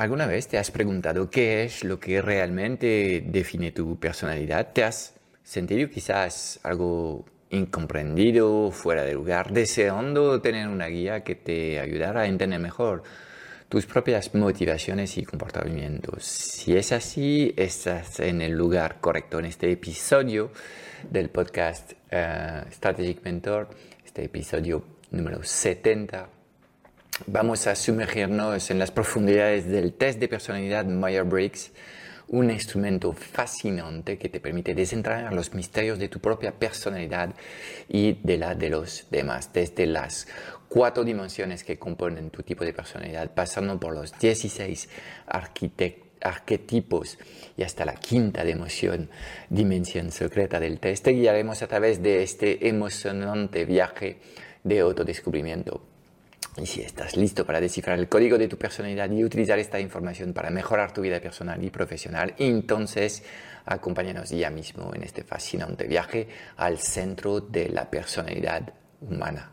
¿Alguna vez te has preguntado qué es lo que realmente define tu personalidad? ¿Te has sentido quizás algo incomprendido, fuera de lugar, deseando tener una guía que te ayudara a entender mejor tus propias motivaciones y comportamientos? Si es así, estás en el lugar correcto en este episodio del podcast eh, Strategic Mentor, este episodio número 70 Vamos a sumergirnos en las profundidades del test de personalidad Myers-Briggs, un instrumento fascinante que te permite desentrañar los misterios de tu propia personalidad y de la de los demás, desde las cuatro dimensiones que componen tu tipo de personalidad, pasando por los 16 arquetipos y hasta la quinta dimensión, dimensión secreta del test. Te guiaremos a través de este emocionante viaje de autodescubrimiento. Y si estás listo para descifrar el código de tu personalidad y utilizar esta información para mejorar tu vida personal y profesional, entonces acompáñanos ya mismo en este fascinante viaje al centro de la personalidad humana.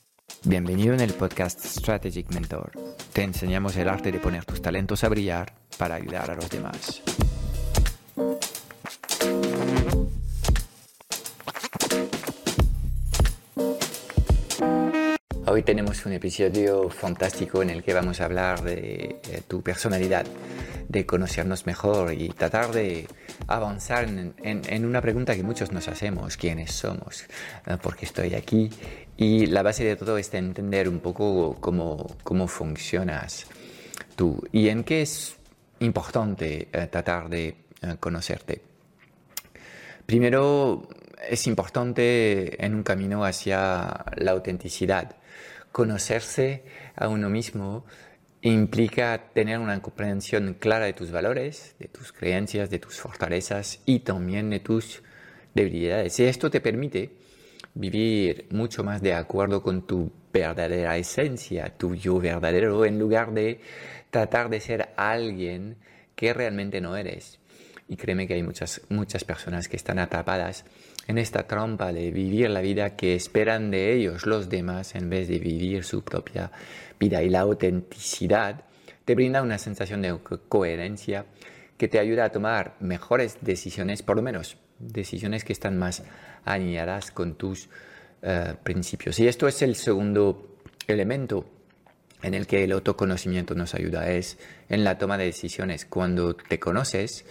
Bienvenido en el podcast Strategic Mentor. Te enseñamos el arte de poner tus talentos a brillar para ayudar a los demás. Hoy tenemos un episodio fantástico en el que vamos a hablar de eh, tu personalidad, de conocernos mejor y tratar de avanzar en, una pregunta que muchos nos hacemos, ¿quiénes somos? Eh, ¿Por qué estoy aquí? Y la base de todo es entender un poco cómo, cómo funcionas tú y en qué es importante eh, tratar de conocerte. Primero, es importante en un camino hacia la autenticidad conocerse a uno mismo implica tener una comprensión clara de tus valores, de tus creencias, de tus fortalezas y también de tus debilidades. Y esto te permite vivir mucho más de acuerdo con tu verdadera esencia, tu yo verdadero, en lugar de tratar de ser alguien que realmente no eres. Y créeme que hay muchas, muchas personas que están atrapadas en esta trampa de vivir la vida que esperan de ellos los demás en vez de vivir su propia vida. Y la autenticidad te brinda una sensación de coherencia que te ayuda a tomar mejores decisiones, por lo menos decisiones que están más alineadas con tus eh, principios. Y esto es el segundo elemento en el que el autoconocimiento nos ayuda, es en la toma de decisiones. Cuando te conoces,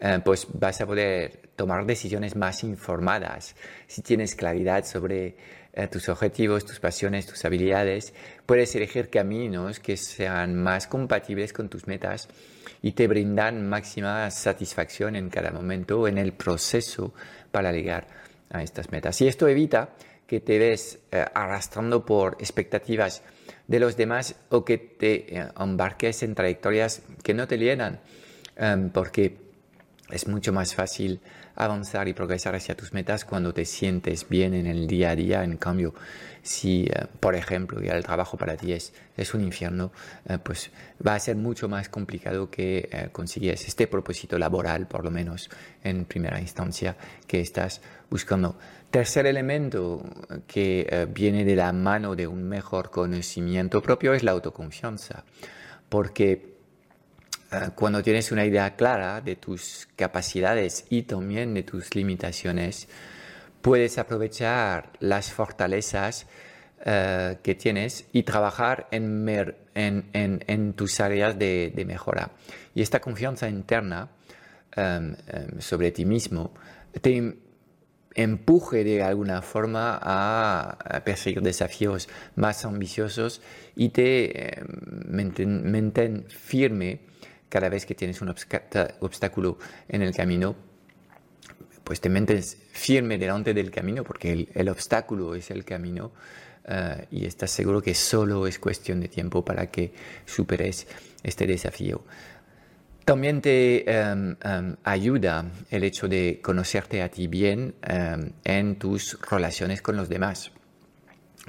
eh, pues vas a poder tomar decisiones más informadas. Si tienes claridad sobre eh, tus objetivos, tus pasiones, tus habilidades, puedes elegir caminos que sean más compatibles con tus metas y te brindan máxima satisfacción en cada momento en el proceso para llegar a estas metas. Y esto evita que te ves eh, arrastrando por expectativas de los demás o que te embarques en trayectorias que no te llenan, porque es mucho más fácil avanzar y progresar hacia tus metas cuando te sientes bien en el día a día. En cambio, si, eh, por ejemplo, ya el trabajo para ti es, es un infierno, eh, pues va a ser mucho más complicado que eh, consigues este propósito laboral, por lo menos en primera instancia, que estás buscando. Tercer elemento que viene de la mano de un mejor conocimiento propio es la autoconfianza, porque cuando tienes una idea clara de tus capacidades y también de tus limitaciones, puedes aprovechar las fortalezas eh, que tienes y trabajar en, tus áreas de, mejora. Y esta confianza interna em, em, sobre ti mismo te empuje de alguna forma a, perseguir desafíos más ambiciosos y te em, mantén firme cada vez que tienes un obstáculo en el camino pues te mantienes firme delante del camino, porque el, obstáculo es el camino, eh, y estás seguro que solo es cuestión de tiempo para que superes este desafío. También te em, em, ayuda el hecho de conocerte a ti bien em, en tus relaciones con los demás.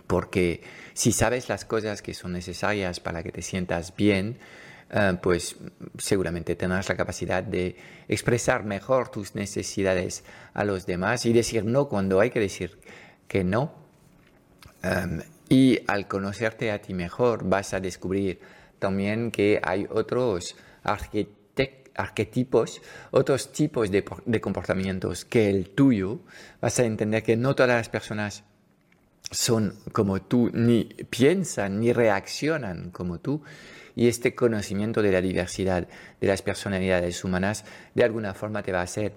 Porque si sabes las cosas que son necesarias para que te sientas bien, eh, pues seguramente tendrás la capacidad de expresar mejor tus necesidades a los demás y decir no cuando hay que decir que no. Y al conocerte a ti mejor vas a descubrir también que hay otros arquetipos, otros tipos de comportamientos que el tuyo. Vas a entender que no todas las personas son como tú, ni piensan, ni reaccionan como tú y este conocimiento de la diversidad de las personalidades humanas de alguna forma te va a hacer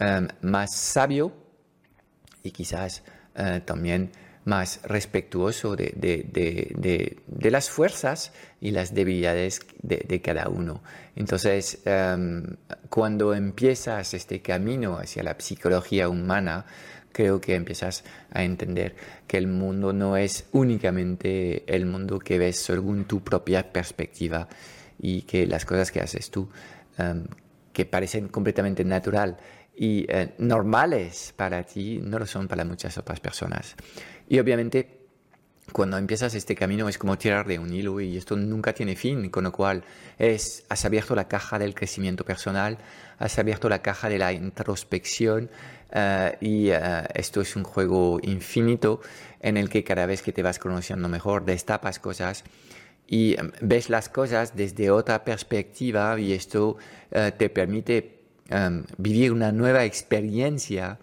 em, más sabio y quizás eh, también más respetuoso de, las fuerzas y las debilidades de, cada uno. Entonces, em, cuando empiezas este camino hacia la psicología humana, creo que empiezas a entender que el mundo no es únicamente el mundo que ves según tu propia perspectiva y que las cosas que haces tú, em, que parecen completamente natural y eh, normales para ti, no lo son para muchas otras personas. Y obviamente cuando empiezas este camino es como tirar de un hilo y esto nunca tiene fin, con lo cual es, has abierto la caja del crecimiento personal, has abierto la caja de la introspección eh, y eh, esto es un juego infinito en el que cada vez que te vas conociendo mejor destapas cosas y em, ves las cosas desde otra perspectiva y esto eh, te permite vivir una nueva experiencia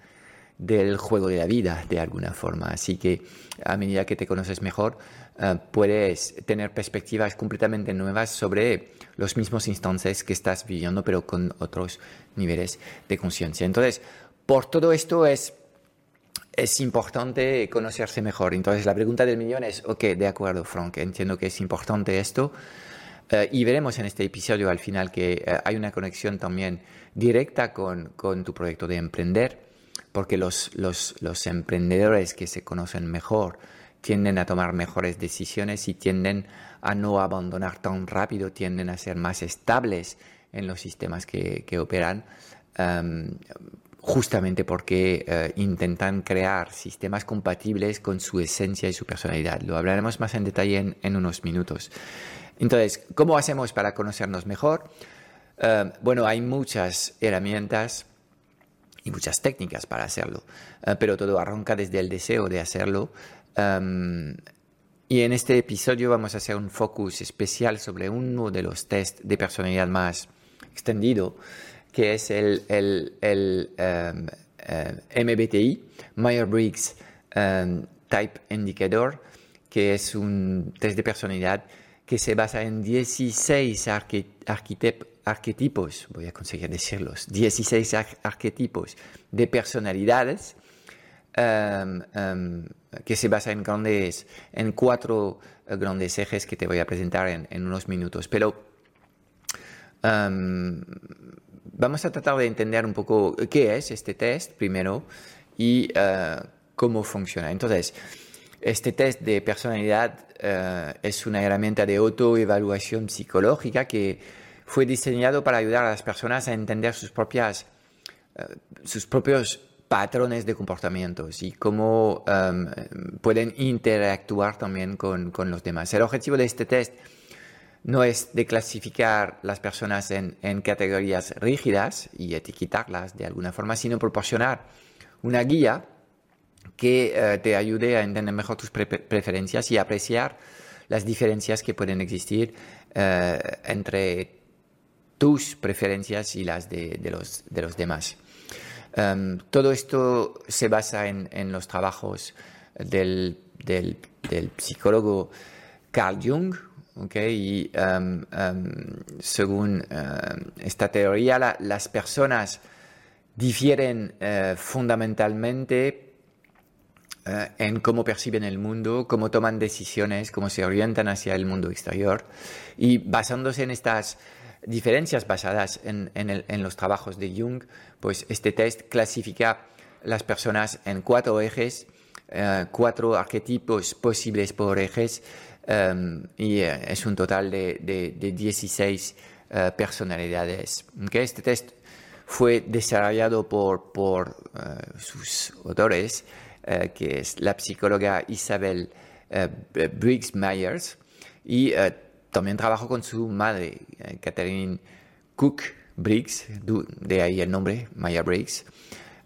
del juego de la vida de alguna forma. Así que a medida que te conoces mejor, eh, puedes tener perspectivas completamente nuevas sobre los mismos instantes que estás viviendo, pero con otros niveles de conciencia. Entonces, por todo esto es, es importante conocerse mejor. Entonces, la pregunta del millón es, ok, de acuerdo, Frank, entiendo que es importante esto. Eh, y veremos en este episodio al final que eh, hay una conexión también directa con, con tu proyecto de emprender porque los, los, emprendedores que se conocen mejor tienden a tomar mejores decisiones y tienden a no abandonar tan rápido, tienden a ser más estables en los sistemas que, operan, em, justamente porque eh, intentan crear sistemas compatibles con su esencia y su personalidad. Lo hablaremos más en detalle en, en unos minutos. Entonces, ¿cómo hacemos para conocernos mejor? Em, bueno, hay muchas herramientas y muchas técnicas para hacerlo, eh, pero todo arranca desde el deseo de hacerlo. Em, y en este episodio vamos a hacer un focus especial sobre uno de los test de personalidad más extendido, que es el, el, el em, eh, MBTI, Myers-Briggs em, Type Indicator, que es un test de personalidad que se basa en 16 arquetipos voy a conseguir decirlos, 16 arquetipos de personalidades em, em, que se basan en, grandes, en cuatro eh, grandes ejes que te voy a presentar en, unos minutos. Pero em, vamos a tratar de entender un poco qué es este test primero y uh, cómo funciona. Entonces, este test de personalidad uh, es una herramienta de autoevaluación psicológica que fue diseñado para ayudar a las personas a entender sus, propias, eh, sus propios patrones de comportamientos y cómo em, pueden interactuar también con, con, los demás. El objetivo de este test no es de clasificar las personas en, en categorías rígidas y etiquetarlas de alguna forma, sino proporcionar una guía que eh, te ayude a entender mejor tus preferencias y apreciar las diferencias que pueden existir eh, entre tus preferencias y las de, los, de los, demás. Em, todo esto se basa en, los trabajos del, del, psicólogo Carl Jung, okay? y um, según esta teoría, las personas difieren uh, fundamentalmente uh, en cómo perciben el mundo, cómo toman decisiones, cómo se orientan hacia el mundo exterior. Y basándose en estas diferencias basadas en, los trabajos de Jung, pues este test clasifica las personas en cuatro ejes, eh, cuatro arquetipos posibles por ejes, em, y eh, es un total de, de, 16 eh, personalidades. Este test fue desarrollado por, por sus autores, que es la psicóloga Isabel Briggs Myers, y también trabajó con su madre, eh, Catherine Cook Briggs, de ahí el nombre, Maya Briggs,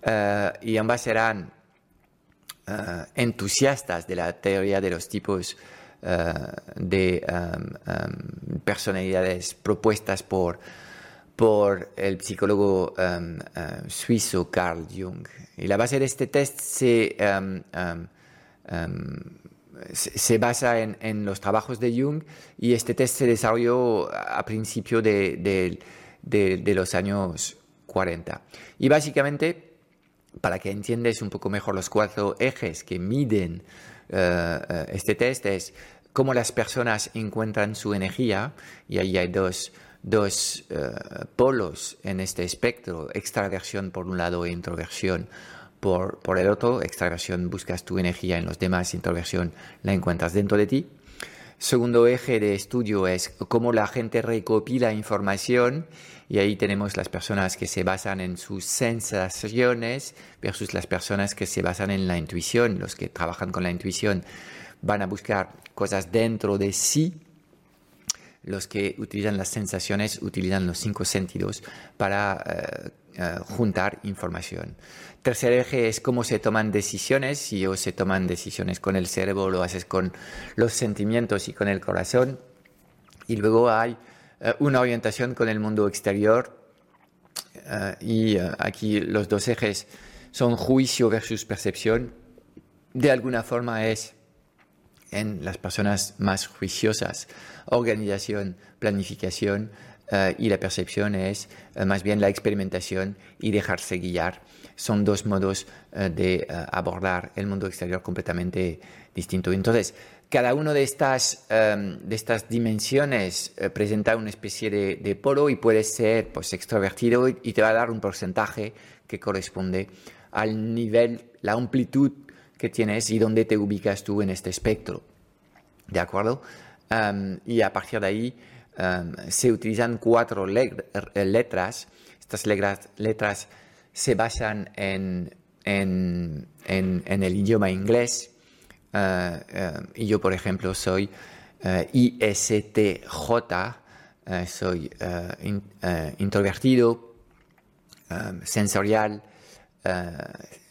eh, y ambas eran eh, entusiastas de la teoría de los tipos de personalidades propuestas por, por el psicólogo suizo Carl Jung. Y la base de este test se se, basa en, los trabajos de Jung y este test se desarrolló a principios de, los años 40. Y básicamente, para que entiendas un poco mejor los cuatro ejes que miden eh, eh, este test, es cómo las personas encuentran su energía, y ahí hay dos, eh, polos en este espectro, extraversión por un lado e introversión por, por el otro, extraversión, buscas tu energía en los demás, introversión la encuentras dentro de ti. Segundo eje de estudio es cómo la gente recopila información y ahí tenemos las personas que se basan en sus sensaciones versus las personas que se basan en la intuición. Los que trabajan con la intuición van a buscar cosas dentro de sí. Los que utilizan las sensaciones utilizan los cinco sentidos para eh, eh, juntar información. Tercer eje es cómo se toman decisiones. Si o se toman decisiones con el cerebro, lo haces con los sentimientos y con el corazón. Y luego hay eh, una orientación con el mundo exterior. Y aquí los dos ejes son juicio versus percepción. De alguna forma es en las personas más juiciosas, organización, planificación, eh, y la percepción es eh, más bien la experimentación y dejarse guiar. Son dos modos eh, de abordar el mundo exterior completamente distinto. Entonces, cada una de estas, em, de estas dimensiones presenta una especie de, polo y puede ser pues, extrovertido y, te va a dar un porcentaje que corresponde al nivel, la amplitud que tienes y dónde te ubicas tú en este espectro. ¿De acuerdo? Y a partir de ahí, se utilizan cuatro eh, letras. Estas letras, se basan en, el idioma inglés. Eh, eh, y yo, por ejemplo, soy ISTJ, soy introvertido, em,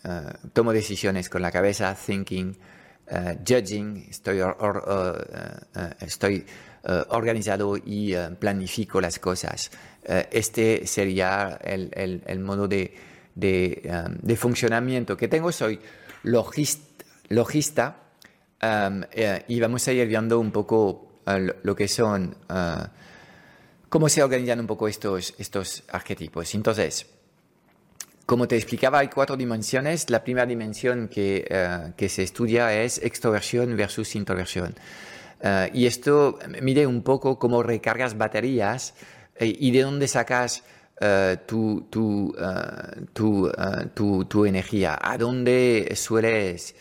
sensorial, tomo decisiones con la cabeza, thinking, judging, estoy, estoy eh, organizado y eh, planifico las cosas. Eh, este sería el, modo de, funcionamiento que tengo. Soy logista, y vamos a ir viendo un poco lo, que son, cómo se organizan un poco estos, estos arquetipos. Entonces, como te explicaba, hay cuatro dimensiones. La primera dimensión que, que se estudia es extroversión versus introversión. Eh, y esto mide un poco cómo recargas baterías eh, y de dónde sacas eh, tu, tu, tu, tu, energía, a dónde sueles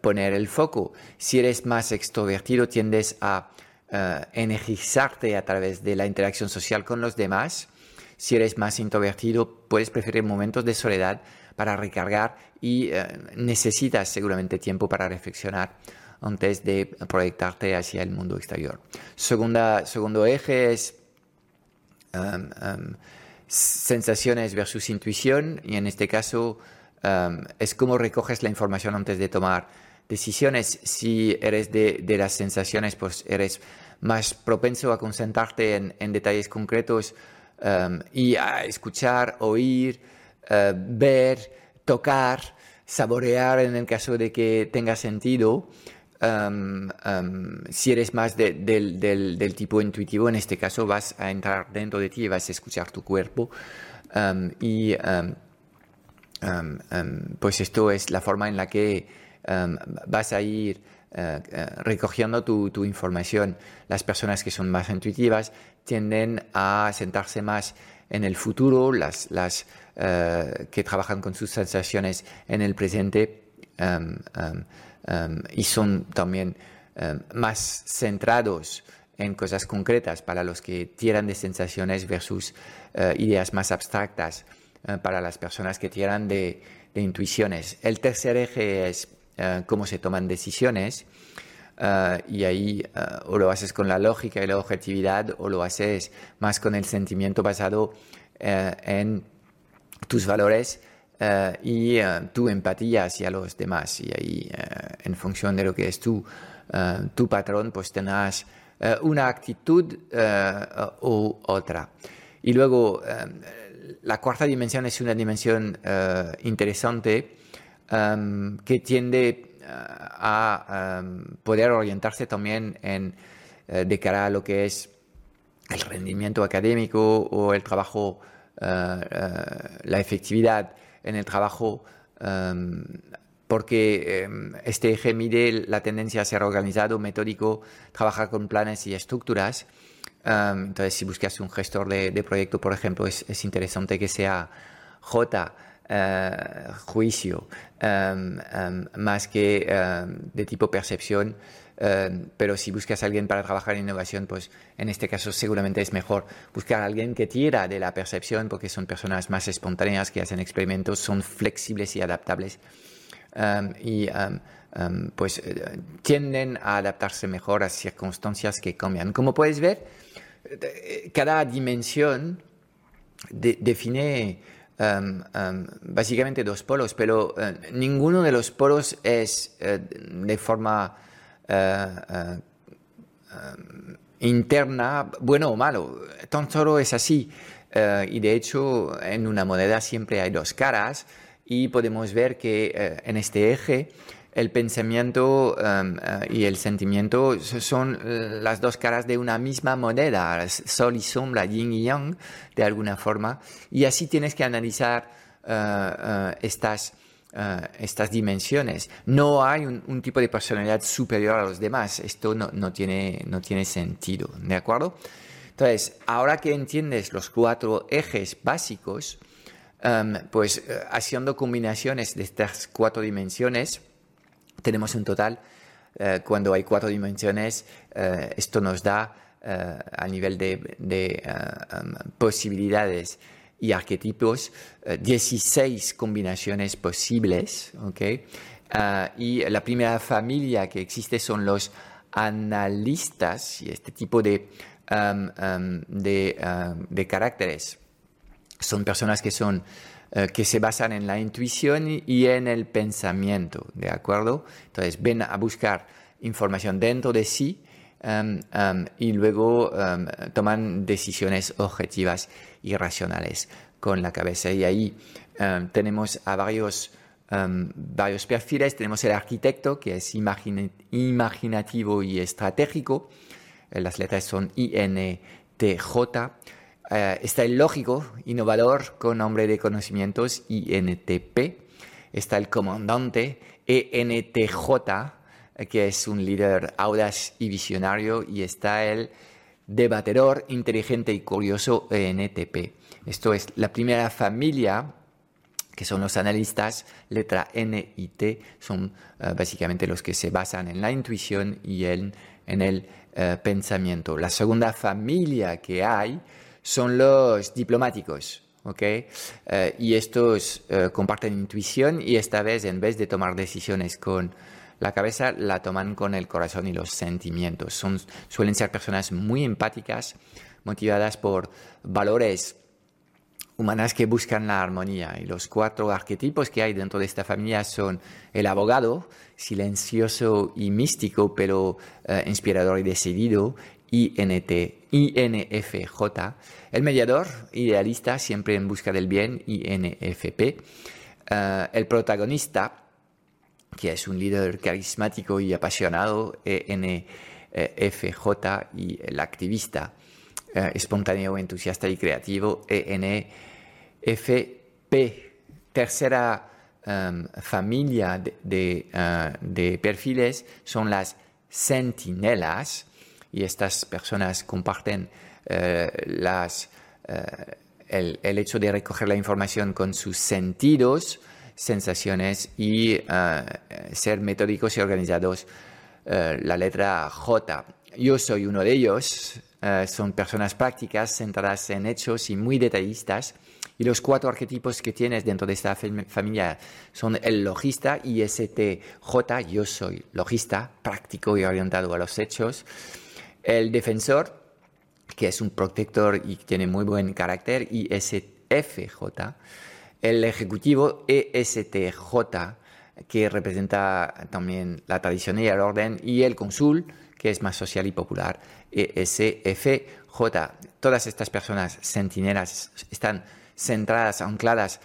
poner el foco. Si eres más extrovertido, tiendes a energizarte a través de la interacción social con los demás. Si eres más introvertido, puedes preferir momentos de soledad para recargar y necesitas seguramente tiempo para reflexionar antes de proyectarte hacia el mundo exterior. Segunda, segundo eje es um, um, sensaciones versus intuición y en este caso um, es cómo recoges la información antes de tomar decisiones. Si eres de, las sensaciones, pues eres más propenso a concentrarte en, detalles concretos y a escuchar, oír, uh, ver, tocar, saborear en el caso de que tenga sentido si eres más del, tipo intuitivo, en este caso vas a entrar dentro de ti y vas a escuchar tu cuerpo. y pues esto es la forma en la que vas a ir recogiendo tu, información. Las personas que son más intuitivas tienden a sentarse más en el futuro, las, las que trabajan con sus sensaciones en el presente em, em, em, y son también más centrados en cosas concretas para los que tiran de sensaciones versus eh, ideas más abstractas eh, para las personas que tiran de, intuiciones. El tercer eje es eh, cómo se toman decisiones y ahí o lo haces con la lógica y la objetividad o lo haces más con el sentimiento basado en tus valores y tu empatía hacia los demás. Y ahí, en función de lo que es tu, patrón, pues tendrás eh, una actitud eh, u otra. Y luego, eh, la cuarta dimensión es una dimensión interesante que tiende a poder orientarse también en, de cara a lo que es el rendimiento académico o el trabajo, la efectividad en el trabajo porque em, este eje mide la tendencia a ser organizado, metódico, trabajar con planes y estructuras. Em, entonces, si buscas un gestor de, proyecto, por ejemplo, es, interesante que sea J, eh, juicio, em, más que de tipo percepción. pero si buscas a alguien para trabajar en innovación, pues en este caso seguramente es mejor buscar a alguien que tira de la percepción, porque son personas más espontáneas, que hacen experimentos, son flexibles y adaptables y pues eh, tienden a adaptarse mejor a circunstancias que cambian. Como puedes ver, eh, cada dimensión define básicamente dos polos, pero eh, ninguno de los polos es de forma interna bueno o malo. Tan solo es así. y de hecho, en una moneda siempre hay dos caras y podemos ver que eh, en este eje el pensamiento em, eh, y el sentimiento son eh, las dos caras de una misma moneda, sol y sombra, yin y yang, de alguna forma, y así tienes que analizar estas, estas dimensiones. No hay un, tipo de personalidad superior a los demás, esto no, no, tiene, no tiene sentido, ¿de acuerdo? Entonces, ahora que entiendes los cuatro ejes básicos, Em, pues haciendo combinaciones de estas cuatro dimensiones, tenemos un total, eh, cuando hay cuatro dimensiones, eh, esto nos da a nivel de, em, posibilidades y arquetipos 16 combinaciones posibles. y la primera familia que existe son los analistas y este tipo de, em, de caracteres son personas que son eh, que se basan en la intuición y en el pensamiento, ¿de acuerdo? Entonces ven a buscar información dentro de sí em, em, y luego em, toman decisiones objetivas y racionales con la cabeza. Y ahí tenemos a varios, varios perfiles. Tenemos el arquitecto, que es imaginativo y estratégico. Eh, las letras son INTJ. Eh, está el lógico, innovador, con nombre de conocimientos, INTP. Está el comandante, ENTJ, que es un líder audaz y visionario. Y está el debatedor, inteligente y curioso, ENTP. Esto es la primera familia que son los analistas, letra N y T, son eh, básicamente los que se basan en la intuición y en, el eh, pensamiento. La segunda familia que hay son los diplomáticos. ¿okay? Eh, y estos eh, comparten intuición y esta vez en vez de tomar decisiones con la cabeza, la toman con el corazón y los sentimientos. Son, suelen ser personas muy empáticas, motivadas por valores humanas que buscan la armonía. Y los cuatro arquetipos que hay dentro de esta familia son el abogado, silencioso y místico, pero eh, inspirador y decidido, INT, INFJ, el mediador, idealista, siempre en busca del bien, INFP, eh, el protagonista, que es un líder carismático y apasionado, ENFJ, y el activista, eh, espontáneo, entusiasta y creativo, ENFP. Tercera em, familia eh, de, perfiles son las sentinelas y estas personas comparten eh, las, el, hecho de recoger la información con sus sentidos, sensaciones y ser metódicos y organizados. la letra J. Yo soy uno de ellos. son personas prácticas, centradas en hechos y muy detallistas y los cuatro arquetipos que tienes dentro de esta familia son el logista, ISTJ, yo soy logista, práctico y orientado a los hechos. El defensor, que es un protector y tiene muy buen carácter, ISFJ. El ejecutivo, ESTJ, que representa también la tradición y el orden. Y el cónsul, que es más social y popular, ESFJ. Todas estas personas sentinelas están centradas, ancladas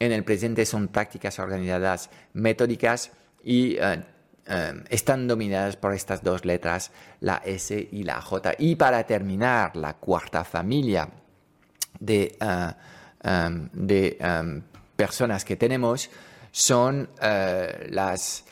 en el presente, son prácticas organizadas, metódicas y eh, eh, están dominadas por estas dos letras, la S y la J. Y para terminar, la cuarta familia de, eh, em, em, personas que tenemos son las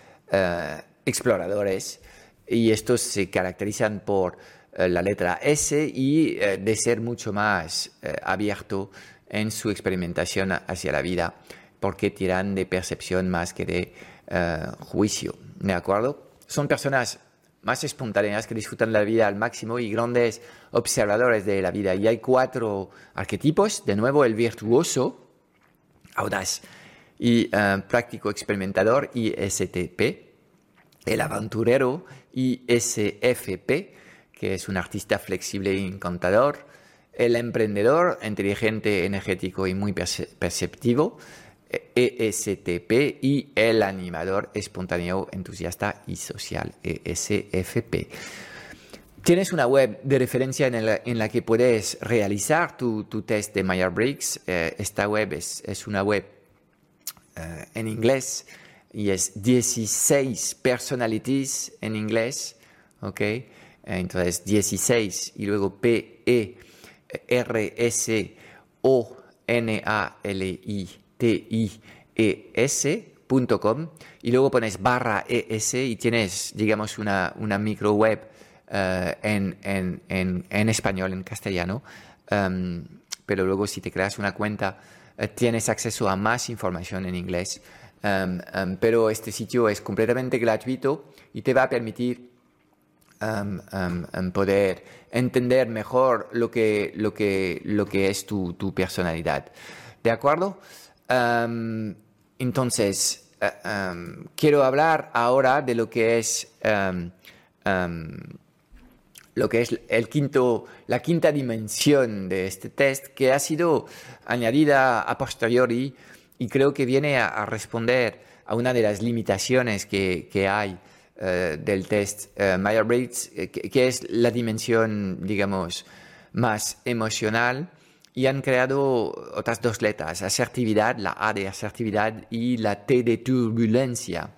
exploradores y estos se caracterizan por la letra S y de ser mucho más abierto en su experimentación hacia la vida, porque tiran de percepción más que de eh, juicio. ¿De acuerdo? Son personas más espontáneas que disfrutan la vida al máximo y grandes observadores de la vida. Y hay cuatro arquetipos. De nuevo, el virtuoso, audaz y eh, práctico experimentador, ISTP. El aventurero, ISFP, que es un artista flexible e encantador el emprendedor inteligente, energético y muy perceptivo, ESTP, y el animador espontáneo, entusiasta y social, ESFP. Tienes una web de referencia en la, que puedes realizar tu, test de Myers-Briggs. Eh, esta web es, una web eh, en inglés y es 16 personalities en inglés, ¿ok? Entonces 16 y luego PE R-S-O-N-A-L-I-T-I-E-S.com y luego pones barra ES y tienes, digamos, una, una micro web eh, en, en, en, español, en castellano. Em, pero luego si te creas una cuenta eh, tienes acceso a más información en inglés. Em, em, pero este sitio es completamente gratuito y te va a permitir poder entender mejor lo que, lo que, lo que es tu, tu personalidad. ¿De acuerdo? Entonces, eh, quiero hablar ahora de lo que es lo que es el quinto, la quinta dimensión de este test que ha sido añadida a posteriori y creo que viene a, responder a una de las limitaciones que, que hay eh, del test uh, Myers-Briggs, eh, que, es la dimensión, digamos, más emocional, y han creado otras dos letras, asertividad, la A de asertividad y la T de turbulencia.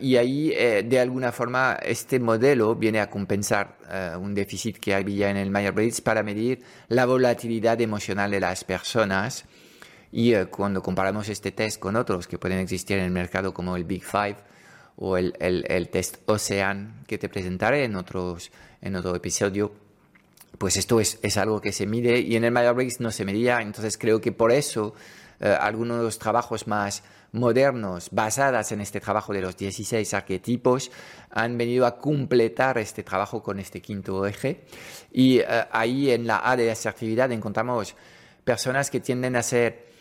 y ahí, de alguna forma, este modelo viene a compensar un déficit que había en el Myers-Briggs para medir la volatilidad emocional de las personas. Y cuando comparamos este test con otros que pueden existir en el mercado como el Big Five, o el, el, test Ocean que te presentaré en, otros, en otro episodio, pues esto es, es algo que se mide y en el Myers no se medía, entonces creo que por eso eh, algunos de los trabajos más modernos basadas en este trabajo de los 16 arquetipos han venido a completar este trabajo con este quinto eje. Y eh, ahí en la A de asertividad encontramos personas que tienden a ser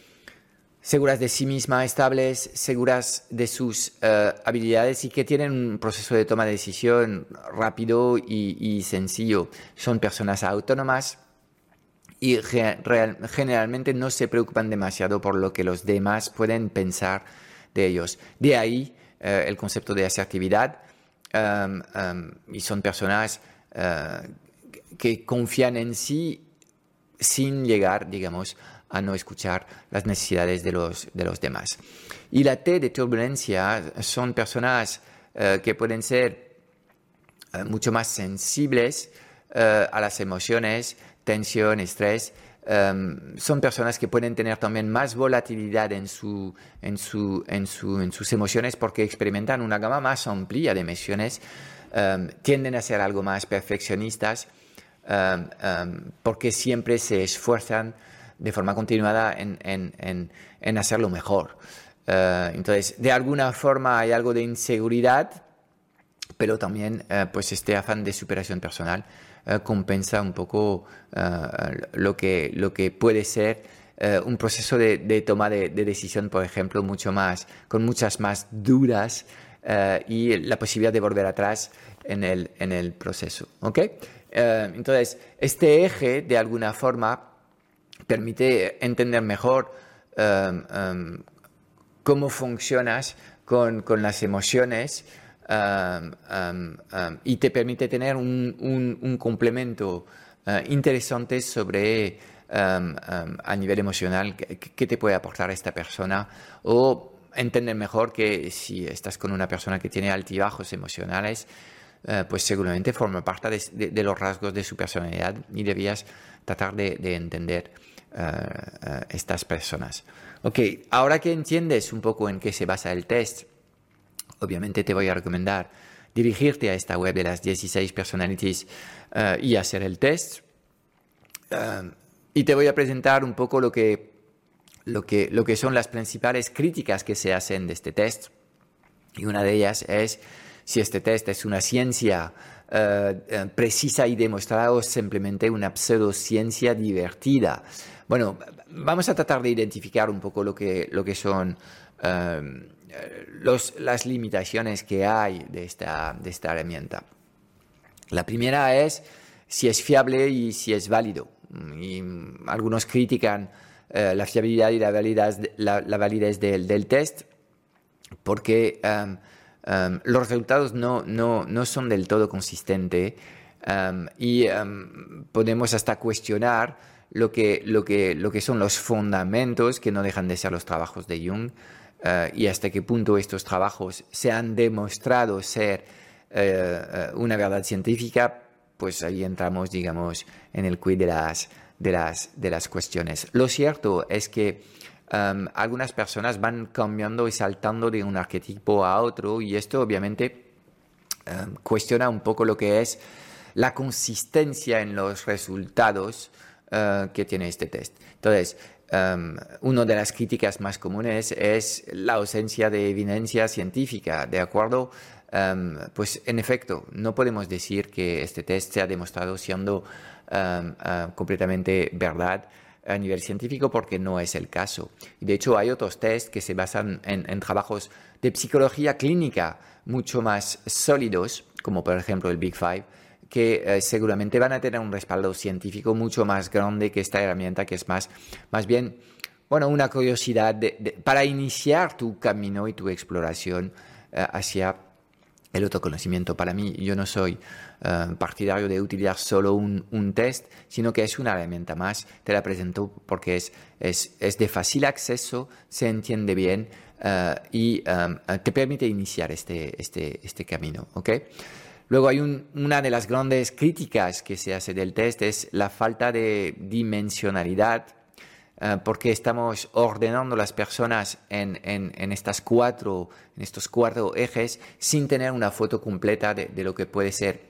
seguras de sí mismas, estables, seguras de sus eh, habilidades y que tienen un proceso de toma de decisión rápido y, sencillo. Son personas autónomas y generalmente no se preocupan demasiado por lo que los demás pueden pensar de ellos. De ahí eh, el concepto de asertividad um, um, y son personas uh, que confían en sí sin llegar, digamos, a no escuchar las necesidades de los, de los demás. Y la T de turbulencia son personas eh, que pueden ser eh, mucho más sensibles eh, a las emociones, tensión, estrés, em, son personas que pueden tener también más volatilidad en, su, en, su, en, su, en sus emociones porque experimentan una gama más amplia de emociones, em, tienden a ser algo más perfeccionistas porque siempre se esfuerzan de forma continuada en, en, en, hacerlo mejor. Eh, entonces, de alguna forma hay algo de inseguridad, pero también eh, pues este afán de superación personal eh, compensa un poco lo, que, lo que puede ser un proceso de, de toma de, decisión, por ejemplo, mucho más, con muchas más dudas y la posibilidad de volver atrás en el, en el proceso. ¿okay? entonces, este eje, de alguna forma, permite entender mejor em, em, cómo funcionas con, las emociones em, y te permite tener un, complemento uh, interesante sobre a nivel emocional qué te puede aportar esta persona o entender mejor que si estás con una persona que tiene altibajos emocionales, uh, pues seguramente forma parte de, los rasgos de su personalidad y debías tratar de entender uh, estas personas. Ok, ahora que entiendes un poco en qué se basa el test, obviamente te voy a recomendar dirigirte a esta web de las 16 personalities uh, y hacer el test. y te voy a presentar un poco lo que, lo, que, lo que son las principales críticas que se hacen de este test. Y una de ellas es si este test es una ciencia precisa y demostrada o simplemente una pseudociencia divertida. Bueno, vamos a tratar de identificar un poco lo que, lo que son em, las limitaciones que hay de esta, de esta herramienta. La primera es si es fiable y si es válido. Y algunos critican eh, la fiabilidad y la validez, la, validez del, test porque em, em, los resultados no, no, no, son del todo consistentes y podemos hasta cuestionar lo que, lo que, lo que son los fundamentos que no dejan de ser los trabajos de Jung eh, y hasta qué punto estos trabajos se han demostrado ser eh, eh, una verdad científica, pues ahí entramos, digamos, en el quid de las, de las, de las cuestiones. Lo cierto es que em, algunas personas van cambiando y saltando de un arquetipo a otro y esto obviamente em, cuestiona un poco lo que es la consistencia en los resultados eh, que tiene este test. Entonces, um, una de las críticas más comunes es la ausencia de evidencia científica, ¿de acuerdo? Um, pues en efecto, no podemos decir que este test se ha demostrado siendo um, uh, completamente verdad a nivel científico porque no es el caso. De hecho, hay otros test que se basan en trabajos de psicología clínica mucho más sólidos, como por ejemplo el Big Five, que eh, seguramente van a tener un respaldo científico mucho más grande que esta herramienta, que es más, más bien, bueno, una curiosidad para iniciar tu camino y tu exploración eh, hacia el autoconocimiento. Para mí, yo no soy eh, partidario de utilizar solo un, test, sino que es una herramienta más. Te la presento porque es, es, es de fácil acceso, se entiende bien y te permite iniciar este, este, este camino. ¿okay? Luego hay una de las grandes críticas que se hace del test es la falta de dimensionalidad, eh, porque estamos ordenando las personas en, estas cuatro, en estos cuatro ejes sin tener una foto completa de, lo que puede ser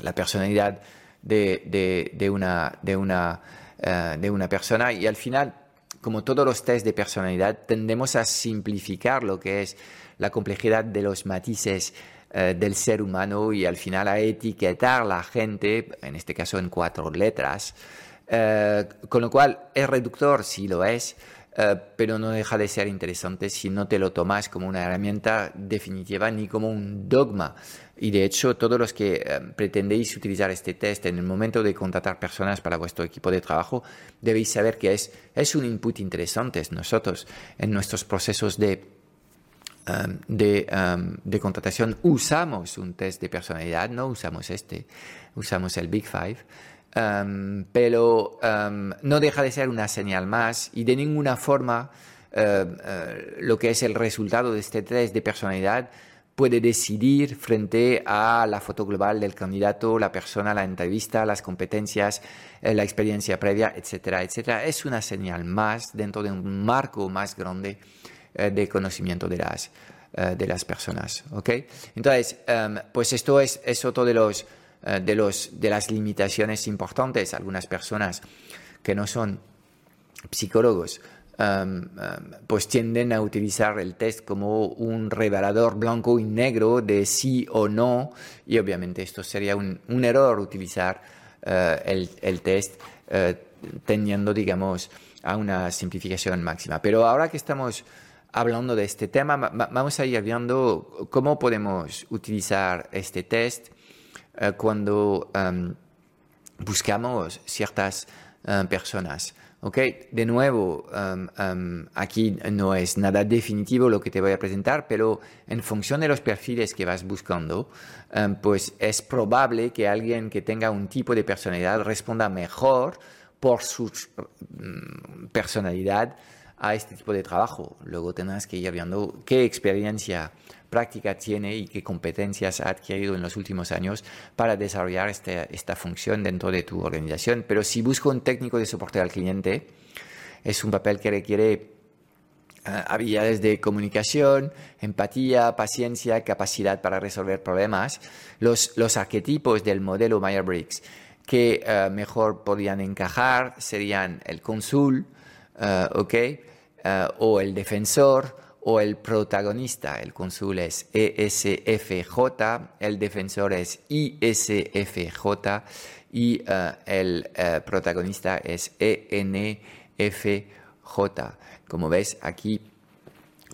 la personalidad de, una, de, una, eh, de una persona. Y al final, como todos los test de personalidad, tendemos a simplificar lo que es la complejidad de los matices eh, del ser humano y al final a etiquetar la gente, en este caso en cuatro letras, eh, con lo cual es reductor si lo es, eh, pero no deja de ser interesante si no te lo tomas como una herramienta definitiva ni como un dogma. Y de hecho, todos los que pretendéis utilizar este test en el momento de contratar personas para vuestro equipo de trabajo, debéis saber que es, es un input interesante. Nosotros, en nuestros procesos de Um, de, um, de, contratación usamos un test de personalidad, no usamos este, usamos el Big Five, um, pero no deja de ser una señal más y de ninguna forma uh, uh, lo que es el resultado de este test de personalidad puede decidir frente a la foto global del candidato, la persona, la entrevista, las competencias, eh, la experiencia previa, etcétera, etcétera. Es una señal más dentro de un marco más grande eh, de conocimiento de las, eh, de las personas. ¿okay? Entonces, em, pues esto es, es otro de los, de los de las limitaciones importantes. Algunas personas que no son psicólogos pues tienden a utilizar el test como un revelador blanco y negro de sí o no y obviamente esto sería un, error utilizar eh, el, el, test teniendo digamos a una simplificación máxima pero ahora que estamos hablando de este tema vamos a ir viendo cómo podemos utilizar este test eh, cuando buscamos ciertas personas Ok, de nuevo, um, aquí no es nada definitivo lo que te voy a presentar, pero en función de los perfiles que vas buscando, pues es probable que alguien que tenga un tipo de personalidad responda mejor por su personalidad a este tipo de trabajo. Luego tendrás que ir viendo qué experiencia práctica tiene y qué competencias ha adquirido en los últimos años para desarrollar este, esta función dentro de tu organización. Pero si busco un técnico de soporte al cliente, es un papel que requiere eh, habilidades de comunicación, empatía, paciencia, capacidad para resolver problemas. Los, arquetipos del modelo Myers-Briggs que eh, mejor podrían encajar serían el cónsul, uh, o el defensor, o el protagonista. El cónsul es ESFJ, el defensor es ISFJ y eh, el eh, protagonista es ENFJ. Como ves aquí,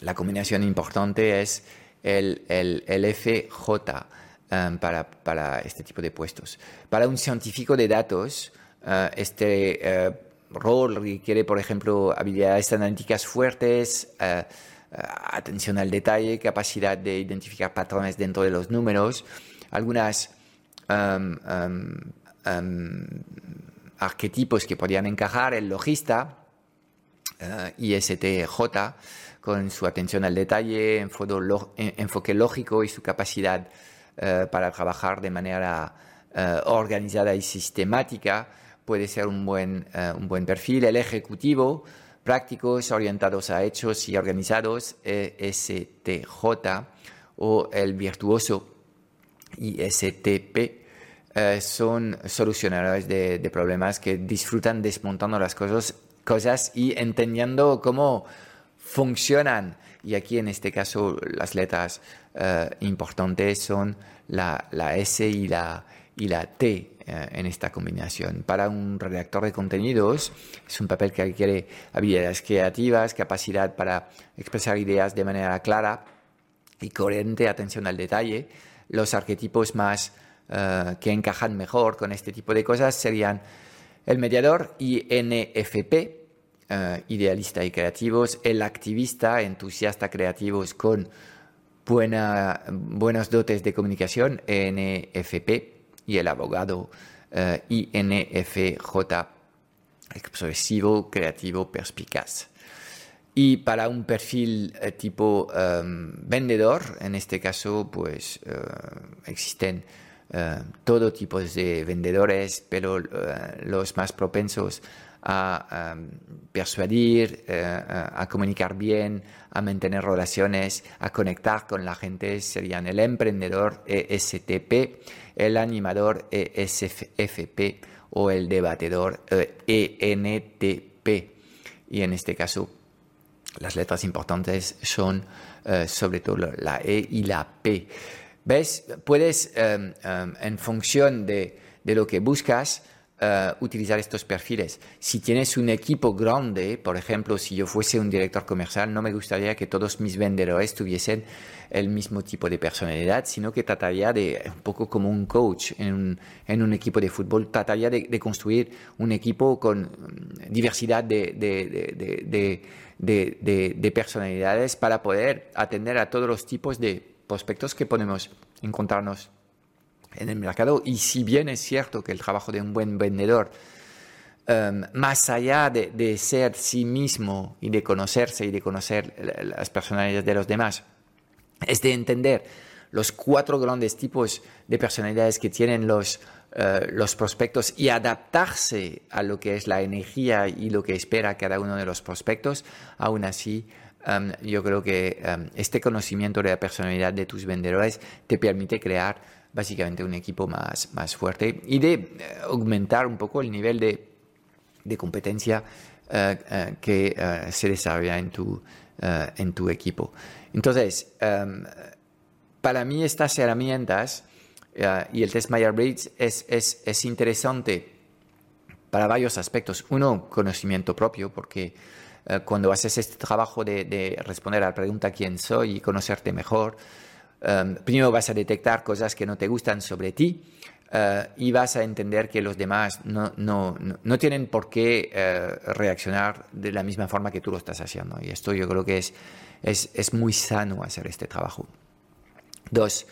la combinación importante es el, el, FJ eh, para, para, este tipo de puestos. Para un científico de datos, este rol requiere, por ejemplo, habilidades analíticas fuertes, eh, atención al detalle, capacidad de identificar patrones dentro de los números, algunas um, arquetipos que podrían encajar, el logista, uh, ISTJ, con su atención al detalle, enfoque lógico y su capacidad para trabajar de manera organizada y sistemática, puede ser un buen, un buen perfil. El ejecutivo, prácticos orientados a hechos y organizados, ESTJ, o el virtuoso, ISTP, eh, son solucionadores de, problemas que disfrutan desmontando las cosas, cosas y entendiendo cómo funcionan. Y aquí en este caso las letras eh, importantes son la, la S y la, y la T eh, en esta combinación. Para un redactor de contenidos es un papel que requiere habilidades creativas, capacidad para expresar ideas de manera clara y coherente, atención al detalle. Los arquetipos más eh, que encajan mejor con este tipo de cosas serían el mediador INFP, eh, idealista y creativos, el activista, entusiasta, creativos con buena, buenos dotes de comunicación, NFP, y el abogado eh, INFJ, expresivo, creativo, perspicaz. Y para un perfil eh, tipo em, vendedor, en este caso, pues eh, existen todo tipo de vendedores, pero los más propensos a, persuadir, a comunicar bien, a mantener relaciones, a conectar con la gente serían el emprendedor ESTP el animador ESFP o el debatedor ENTP. Y en este caso, las letras importantes son eh, sobre todo la E y la P. ¿Ves? Puedes, em, em, en función de, de lo que buscas, Uh, utilizar estos perfiles. Si tienes un equipo grande, por ejemplo, si yo fuese un director comercial, no me gustaría que todos mis vendedores tuviesen el mismo tipo de personalidad, sino que trataría de, un poco como un coach en un, equipo de fútbol, trataría de, construir un equipo con mm, diversidad de, personalidades para poder atender a todos los tipos de prospectos que podemos encontrarnos en el mercado. Y si bien es cierto que el trabajo de un buen vendedor, em, más allá de, ser sí mismo y de conocerse y de conocer las personalidades de los demás, es de entender los cuatro grandes tipos de personalidades que tienen los, eh, los prospectos y adaptarse a lo que es la energía y lo que espera cada uno de los prospectos, aún así em, yo creo que em, este conocimiento de la personalidad de tus vendedores te permite crear básicamente un equipo más, más fuerte y de eh, aumentar un poco el nivel de, de competencia uh, que se desarrolla en tu, en tu equipo. Entonces, um, para mí estas herramientas y el test Myers-Briggs es, es, es, interesante para varios aspectos. Uno, conocimiento propio, porque cuando haces este trabajo de, responder a la pregunta quién soy y conocerte mejor, um, primero vas a detectar cosas que no te gustan sobre ti uh, y vas a entender que los demás no, no, no tienen por qué uh, reaccionar de la misma forma que tú lo estás haciendo. Y esto yo creo que es, es, es muy sano hacer este trabajo. Dos,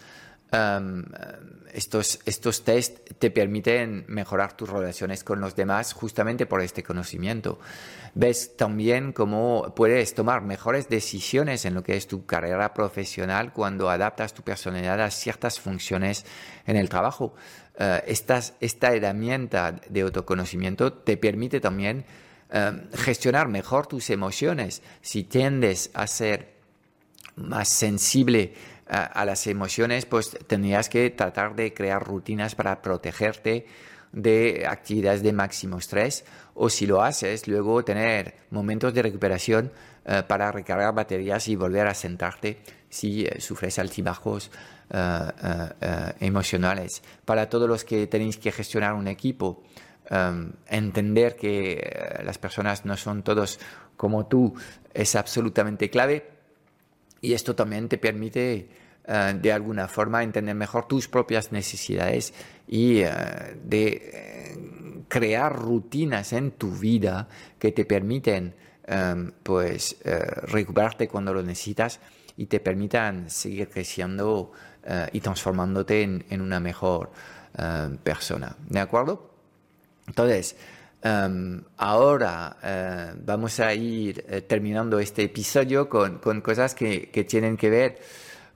estos, estos test te permiten mejorar tus relaciones con los demás justamente por este conocimiento. Ves también cómo puedes tomar mejores decisiones en lo que es tu carrera profesional cuando adaptas tu personalidad a ciertas funciones en el trabajo. Estas, esta herramienta de autoconocimiento te permite también uh, gestionar mejor tus emociones. Si tiendes a ser más sensible a, las emociones, pues tendrías que tratar de crear rutinas para protegerte de actividades de máximo estrés o si lo haces, luego tener momentos de recuperación uh, para recargar baterías y volver a sentarte si uh, sufres altibajos uh, emocionales. Para todos los que tenéis que gestionar un equipo, um, entender que las personas no son todos como tú es absolutamente clave y esto también te permite uh, de alguna forma entender mejor tus propias necesidades y uh, de uh, crear rutinas en tu vida que te permiten pues recuperarte cuando lo necesitas y te permitan seguir creciendo y transformándote en, en una mejor persona. ¿De acuerdo? Entonces, Um, ahora uh, vamos a ir uh, terminando este episodio con, cosas que, tienen que ver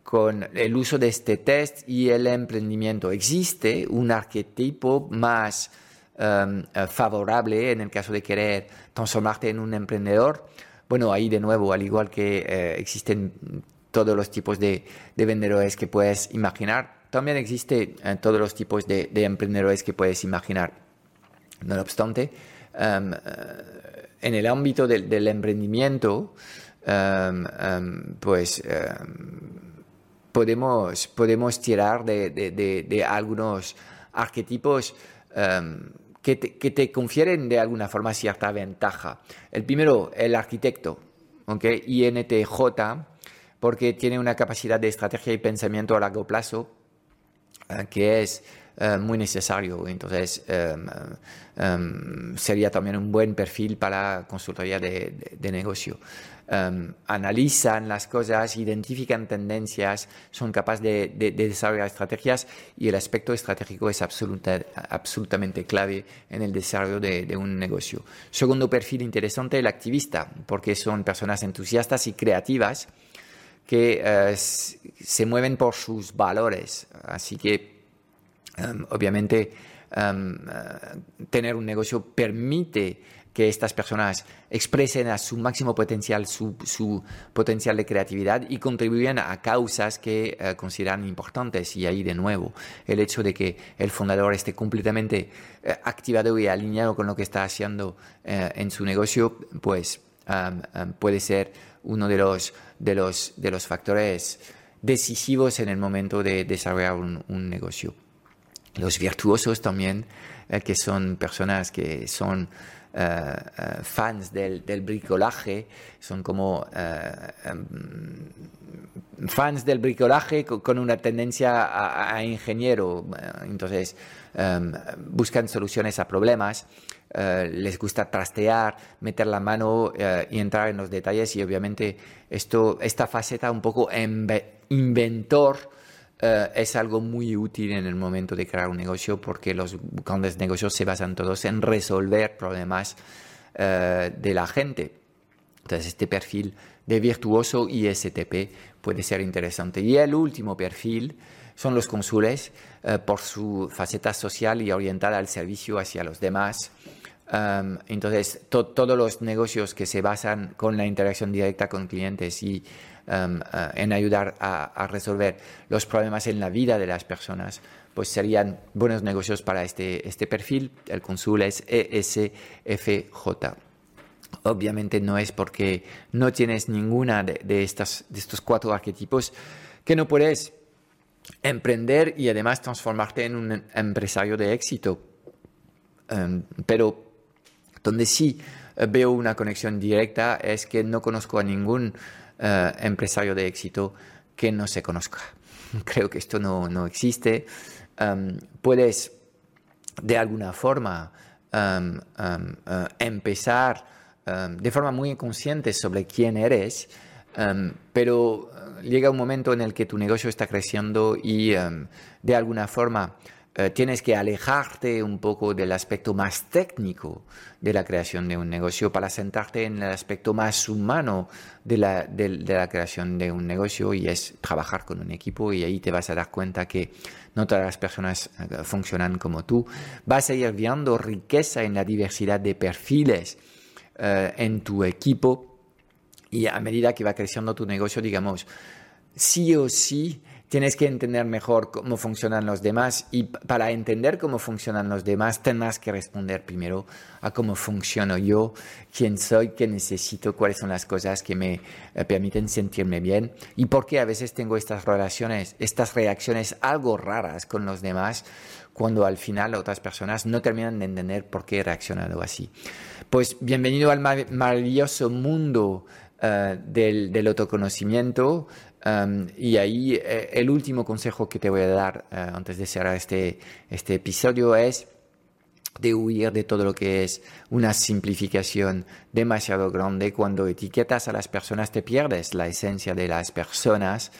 con el uso de este test y el emprendimiento. ¿Existe un arquetipo más um, uh, favorable en el caso de querer transformarte en un emprendedor? Bueno, ahí de nuevo, al igual que existen todos los tipos de, de, vendedores que puedes imaginar, también existen todos los tipos de emprendedores que puedes imaginar. No obstante, um, uh, en el ámbito del, emprendimiento, um, um, pues podemos, podemos tirar de, algunos arquetipos que te, que, te, confieren de alguna forma cierta ventaja. El primero, el arquitecto, ¿okay? INTJ, porque tiene una capacidad de estrategia y pensamiento a largo plazo que es uh, muy necesario. Entonces, um, um, sería también un buen perfil para consultoría de, negocio. Um, analizan las cosas, identifican tendencias, son capaces de, de, de, desarrollar estrategias y el aspecto estratégico es absoluta, absolutamente clave en el desarrollo de, de, un negocio. Segundo perfil interesante, el activista, porque son personas entusiastas y creativas que uh, se mueven por sus valores. Así que, um, obviamente, um, uh, tener un negocio permite que estas personas expresen a su máximo potencial su, su potencial de creatividad y contribuyan a causas que uh, consideran importantes. Y ahí de nuevo, el hecho de que el fundador esté completamente activado y alineado con lo que está haciendo en su negocio, pues um, puede ser uno de los, de los, de los factores decisivos en el momento de desarrollar un, negocio. Los virtuosos también, eh, que son personas que son uh, uh, fans del, del, bricolaje, son como um, fans del bricolaje con una tendencia a, ingeniero. Entonces, um, buscan soluciones a problemas. Uh, les gusta trastear, meter la mano uh, y entrar en los detalles y obviamente esto, esta faceta un poco inventor Uh, es algo muy útil en el momento de crear un negocio porque los grandes negocios se basan todos en resolver problemas de la gente. Entonces, este perfil de virtuoso ISTP puede ser interesante. Y el último perfil son los cónsules eh, por su faceta social y orientada al servicio hacia los demás. Entonces, todos los negocios que se basan con la interacción directa con clientes y en ayudar a, resolver los problemas en la vida de las personas, pues serían buenos negocios para este, este perfil. El cónsul es ESFJ. Obviamente no es porque no tienes ninguna de, estas, de estos cuatro arquetipos que no puedes emprender y además transformarte en un empresario de éxito. Pero donde sí eh, veo una conexión directa es que no conozco a ningún eh, empresario de éxito que no se conozca. Creo que esto no, existe. Um, puedes de alguna forma um, um, uh, empezar de forma muy inconsciente sobre quién eres, pero llega un momento en el que tu negocio está creciendo y de alguna forma eh, tienes que alejarte un poco del aspecto más técnico de la creación de un negocio para sentarte en el aspecto más humano de la, de, la, creación de un negocio y es trabajar con un equipo y ahí te vas a dar cuenta que no todas las personas eh, funcionan como tú. Vas a ir viendo riqueza en la diversidad de perfiles eh, en tu equipo y a medida que va creciendo tu negocio, digamos, sí o sí tienes que entender mejor cómo funcionan los demás y para entender cómo funcionan los demás tendrás que responder primero a cómo funciono yo, quién soy, qué necesito, cuáles son las cosas que me eh, permiten sentirme bien y por qué a veces tengo estas relaciones, estas reacciones algo raras con los demás cuando al final otras personas no terminan de entender por qué he reaccionado así. Pues bienvenido al maravilloso mundo eh, del, del, autoconocimiento, y ahí eh, el último consejo que te voy a dar eh, antes de cerrar este, este episodio es de huir de todo lo que es una simplificación demasiado grande. Cuando etiquetas a las personas te pierdes la esencia de las personas.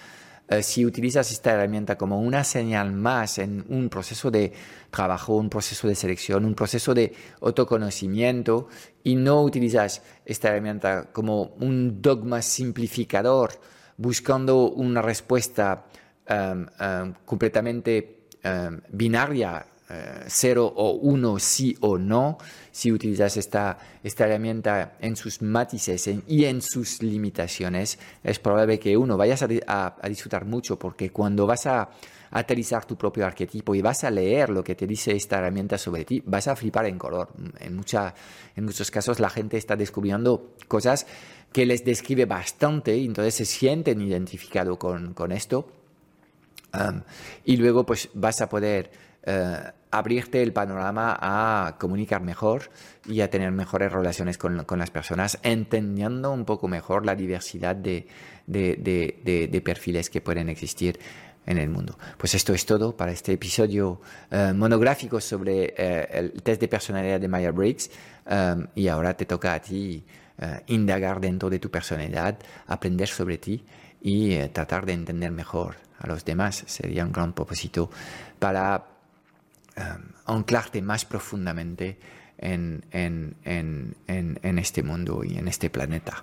Eh, si utilizas esta herramienta como una señal más en un proceso de trabajo, un proceso de selección, un proceso de autoconocimiento y no utilizas esta herramienta como un dogma simplificador, buscando una respuesta um, um, completamente um, binaria, uh, cero o uno, sí o no, si utilizas esta, esta herramienta en sus matices y en sus limitaciones, es probable que uno vayas a, disfrutar mucho porque cuando vas a aterrizar tu propio arquetipo y vas a leer lo que te dice esta herramienta sobre ti, vas a flipar en color. En, mucha, en muchos casos la gente está descubriendo cosas que les describe bastante y entonces se sienten identificados con, con esto. Y luego pues vas a poder uh, abrirte el panorama a comunicar mejor y a tener mejores relaciones con, con las personas, entendiendo un poco mejor la diversidad de, de, de, perfiles que pueden existir en el mundo. Pues esto es todo para este episodio uh, monográfico sobre uh, el test de personalidad de Myers-Briggs um, y ahora te toca a ti eh, indagar dentro de tu personalidad, aprender sobre ti y eh, tratar de entender mejor a los demás. Sería un gran propósito para eh, anclarte más profundamente en, en este mundo y en este planeta.